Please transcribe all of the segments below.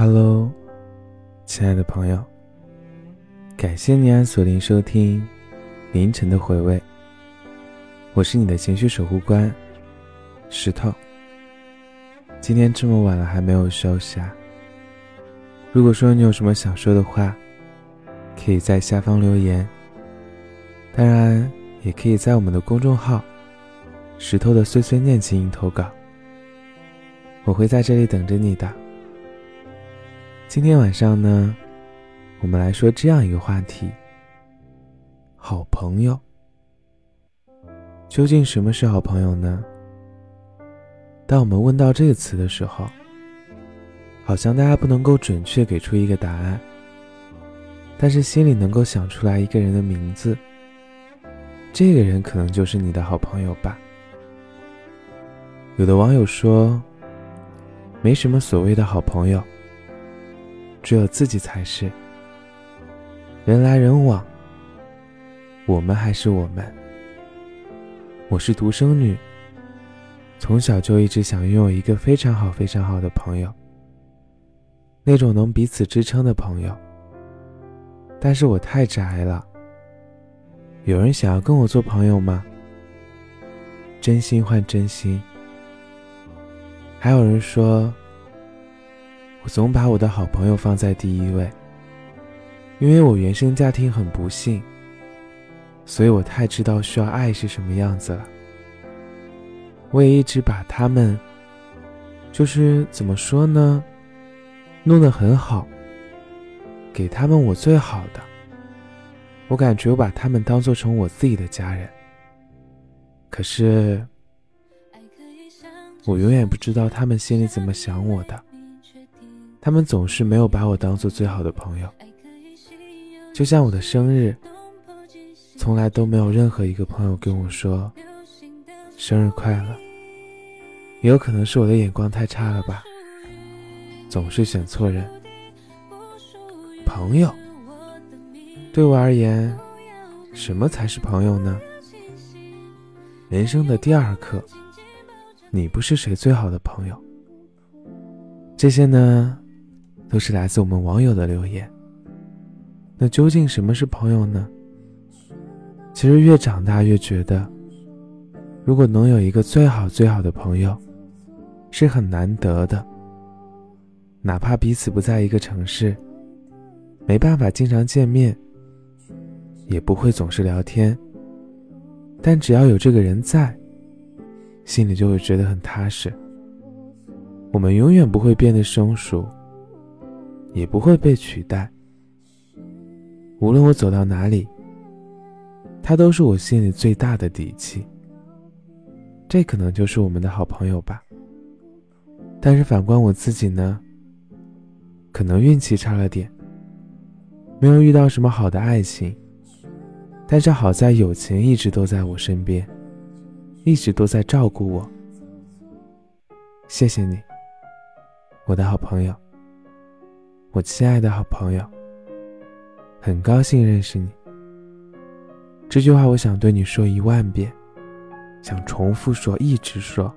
Hello，亲爱的朋友，感谢你按锁定收听凌晨的回味。我是你的情绪守护官石头。今天这么晚了还没有休息啊？如果说你有什么想说的话，可以在下方留言。当然，也可以在我们的公众号“石头的碎碎念”进行投稿，我会在这里等着你的。今天晚上呢，我们来说这样一个话题：好朋友。究竟什么是好朋友呢？当我们问到这个词的时候，好像大家不能够准确给出一个答案，但是心里能够想出来一个人的名字，这个人可能就是你的好朋友吧。有的网友说，没什么所谓的好朋友，只有自己才是。人来人往，我们还是我们。我是独生女，从小就一直想拥有一个非常好、非常好的朋友，那种能彼此支撑的朋友。但是我太宅了。有人想要跟我做朋友吗？真心换真心。还有人说，我总把我的好朋友放在第一位，因为我原生家庭很不幸。所以我太知道需要爱是什么样子了。我也一直把他们，就是怎么说呢，弄得很好，给他们我最好的。我感觉我把他们当做成我自己的家人。可是，我永远不知道他们心里怎么想我的。他们总是没有把我当做最好的朋友。就像我的生日。从来都没有任何一个朋友跟我说生日快乐。也有可能是我的眼光太差了吧，总是选错人。朋友，对我而言，什么才是朋友呢？人生的第二课，你不是谁最好的朋友。这些呢，都是来自我们网友的留言。那究竟什么是朋友呢？其实越长大越觉得，如果能有一个最好最好的朋友，是很难得的。哪怕彼此不在一个城市，没办法经常见面，也不会总是聊天，但只要有这个人在，心里就会觉得很踏实。我们永远不会变得生疏，也不会被取代。无论我走到哪里。他都是我心里最大的底气。这可能就是我们的好朋友吧。但是反观我自己呢，可能运气差了点，没有遇到什么好的爱情。但是好在友情一直都在我身边，一直都在照顾我。谢谢你，我的好朋友，我亲爱的好朋友。很高兴认识你。这句话我想对你说一万遍，想重复说，一直说。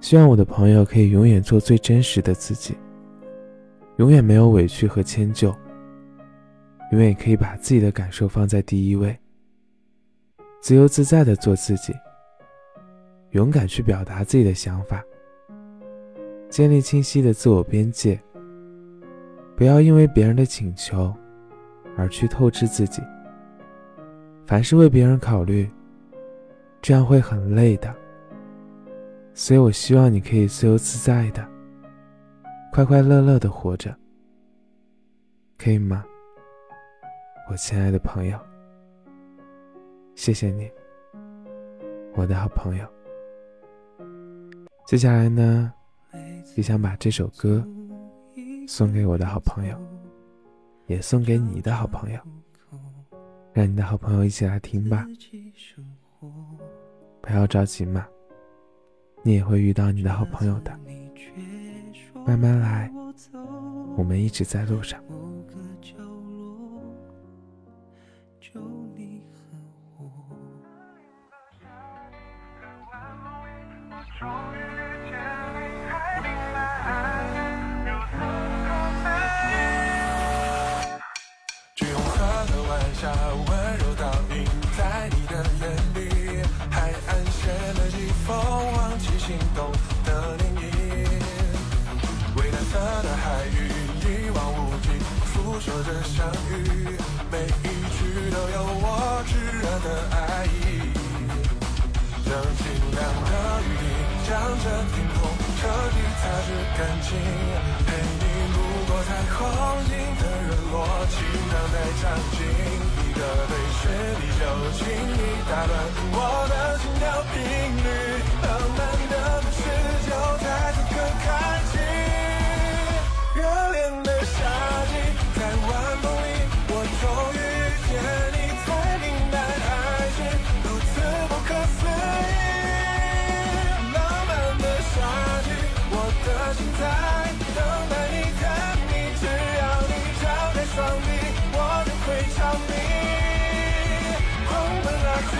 希望我的朋友可以永远做最真实的自己，永远没有委屈和迁就，永远可以把自己的感受放在第一位，自由自在的做自己，勇敢去表达自己的想法，建立清晰的自我边界，不要因为别人的请求而去透支自己。凡是为别人考虑，这样会很累的。所以我希望你可以自由自在的、快快乐乐的活着，可以吗，我亲爱的朋友？谢谢你，我的好朋友。接下来呢，也想把这首歌送给我的好朋友，也送给你的好朋友。让你的好朋友一起来听吧，不要着急嘛，你也会遇到你的好朋友的，慢慢来，我们一直在路上。的爱意，让晴朗的雨滴将这天空彻底擦拭干净，陪你路过彩虹，新的日落，晴朗在场景，一个对视，你就轻易打乱我的心跳频率。我就会朝你狂奔而去。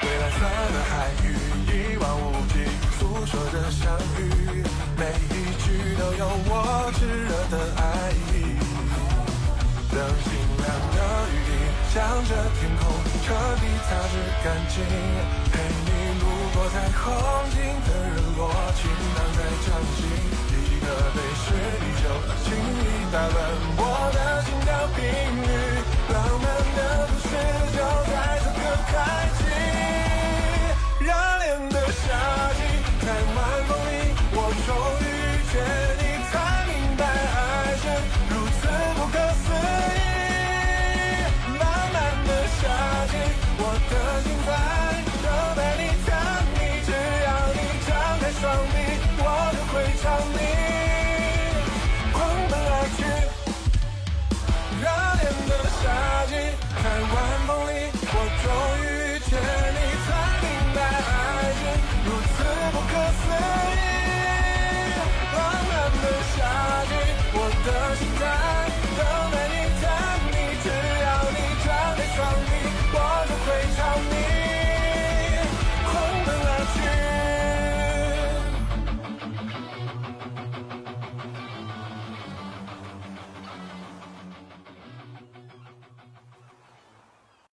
蔚蓝色的海域，一望无际，诉说着相遇，每一句都有我炙热的爱意。等清凉的雨滴，向着天空彻底擦拭干净，陪你躲在红尘的日落情朗在掌心一个被视你就轻易打乱我的心跳频率浪漫的故事就在此刻开启热恋的夏季在晚风里我终于遇见你才明白爱是如此不可思议浪漫的夏季我的心在。